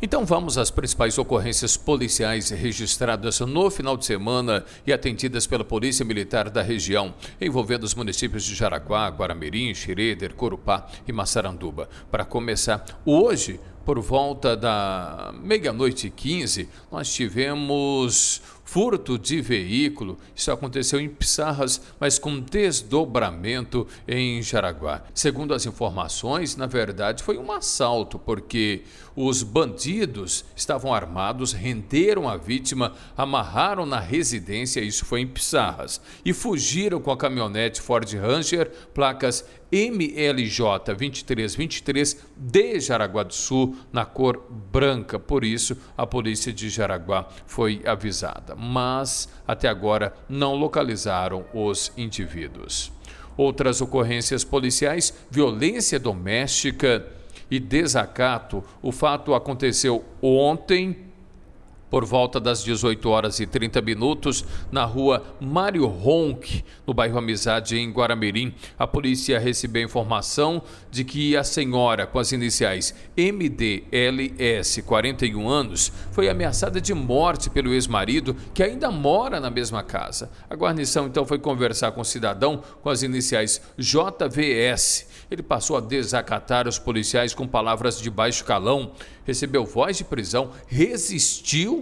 Então vamos às principais ocorrências policiais registradas no final de semana e atendidas pela Polícia Militar da região, envolvendo os municípios de Jaraguá, Guaramirim, Xereder, Corupá e Massaranduba. Para começar, hoje, por volta da meia-noite e 15, nós tivemos furto de veículo. Isso aconteceu em Pissarras, mas com desdobramento em Jaraguá. Segundo as informações, na verdade foi um assalto, porque os bandidos estavam armados, renderam a vítima, amarraram na residência, isso foi em Pissarras, e fugiram com a caminhonete Ford Ranger, placas MLJ 2323 de Jaraguá do Sul, na cor branca. Por isso, a polícia de Jaraguá foi avisada mas até agora não localizaram os indivíduos. Outras ocorrências policiais: violência doméstica e desacato. O fato aconteceu ontem por volta das 18 horas e 30 minutos, na rua Mário Ronk, no bairro Amizade, em Guaramirim, a polícia recebeu informação de que a senhora, com as iniciais MDLS, 41 anos, foi ameaçada de morte pelo ex-marido, que ainda mora na mesma casa. A guarnição então foi conversar com o cidadão com as iniciais JVS. Ele passou a desacatar os policiais com palavras de baixo calão, recebeu voz de prisão, resistiu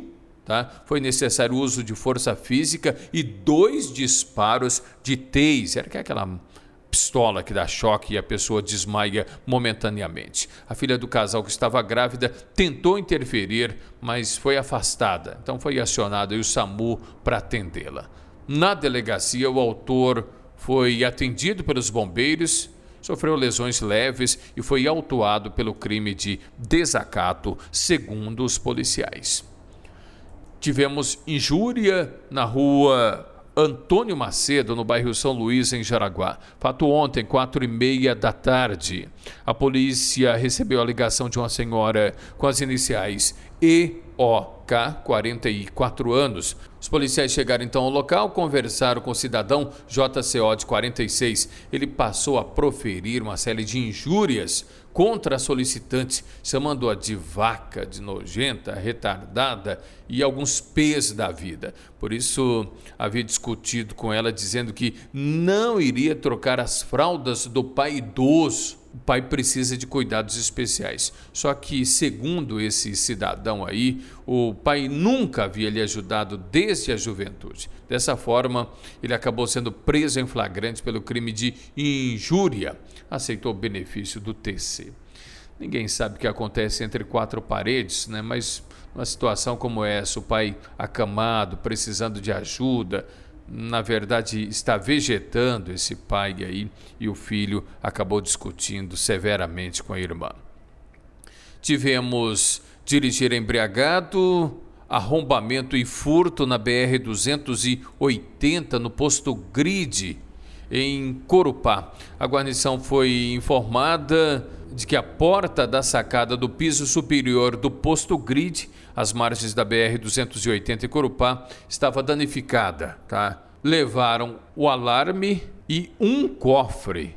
Tá? Foi necessário o uso de força física e dois disparos de taser, que é aquela pistola que dá choque e a pessoa desmaia momentaneamente. A filha do casal que estava grávida tentou interferir, mas foi afastada. Então foi acionado o SAMU para atendê-la. Na delegacia, o autor foi atendido pelos bombeiros, sofreu lesões leves e foi autuado pelo crime de desacato, segundo os policiais. Tivemos injúria na rua Antônio Macedo, no bairro São Luís, em Jaraguá. Fato ontem, quatro e meia da tarde. A polícia recebeu a ligação de uma senhora com as iniciais EOK, 44 anos. Os policiais chegaram então ao local, conversaram com o cidadão JCO de 46. Ele passou a proferir uma série de injúrias contra a solicitante, chamando-a de vaca, de nojenta, retardada e alguns P's da vida. Por isso, havia discutido com ela, dizendo que não iria trocar as fraldas do pai idoso o pai precisa de cuidados especiais. Só que, segundo esse cidadão aí, o pai nunca havia lhe ajudado desde a juventude. Dessa forma, ele acabou sendo preso em flagrante pelo crime de injúria. Aceitou o benefício do TC. Ninguém sabe o que acontece entre quatro paredes, né? mas numa situação como essa, o pai acamado, precisando de ajuda, na verdade, está vegetando esse pai aí e o filho acabou discutindo severamente com a irmã. Tivemos dirigir embriagado, arrombamento e furto na BR 280 no posto Grid em Corupá. A guarnição foi informada de que a porta da sacada do piso superior do posto Grid, às margens da BR 280 em Corupá, estava danificada, tá? Levaram o alarme e um cofre.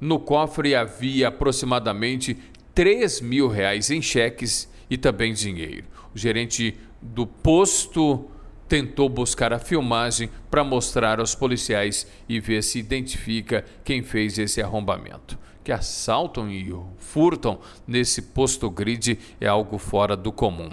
No cofre havia aproximadamente 3 mil reais em cheques e também dinheiro. O gerente do posto tentou buscar a filmagem para mostrar aos policiais e ver se identifica quem fez esse arrombamento. Que assaltam e furtam nesse posto grid é algo fora do comum.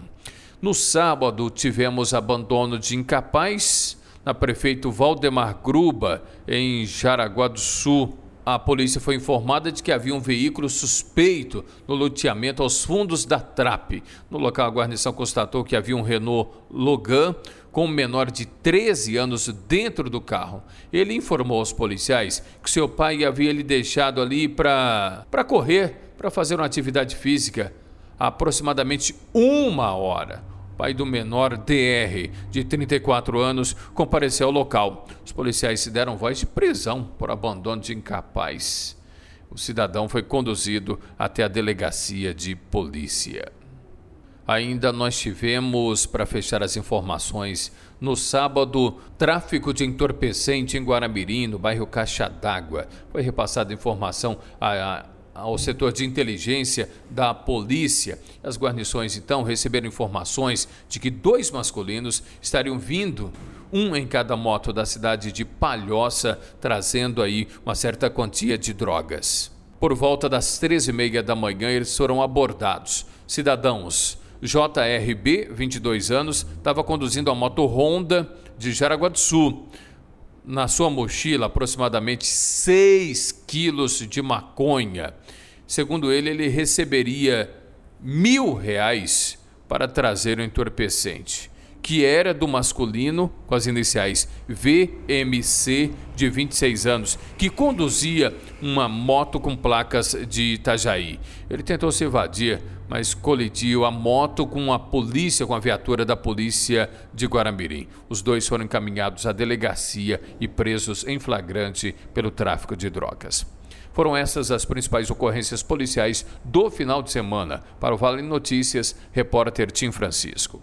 No sábado tivemos abandono de incapaz na prefeito Valdemar Gruba, em Jaraguá do Sul. A polícia foi informada de que havia um veículo suspeito no loteamento aos fundos da TRAP. No local, a guarnição constatou que havia um Renault Logan com um menor de 13 anos dentro do carro. Ele informou aos policiais que seu pai havia lhe deixado ali para correr, para fazer uma atividade física, aproximadamente uma hora pai do menor DR, de 34 anos, compareceu ao local. Os policiais se deram voz de prisão por abandono de incapaz. O cidadão foi conduzido até a delegacia de polícia. Ainda nós tivemos, para fechar as informações, no sábado, tráfico de entorpecente em Guaramirim, no bairro Caixa d'Água. Foi repassada informação a ao setor de inteligência da polícia. As guarnições então receberam informações de que dois masculinos estariam vindo um em cada moto da cidade de Palhoça, trazendo aí uma certa quantia de drogas. Por volta das 13h30 da manhã, eles foram abordados. Cidadãos JRB, 22 anos, estava conduzindo a moto Honda de Jaraguá do Sul. Na sua mochila, aproximadamente 6 quilos de maconha. Segundo ele, ele receberia mil reais para trazer o entorpecente que era do masculino, com as iniciais VMC, de 26 anos, que conduzia uma moto com placas de Itajaí. Ele tentou se evadir, mas colidiu a moto com a polícia, com a viatura da polícia de Guaramirim. Os dois foram encaminhados à delegacia e presos em flagrante pelo tráfico de drogas. Foram essas as principais ocorrências policiais do final de semana. Para o Vale Notícias, repórter Tim Francisco.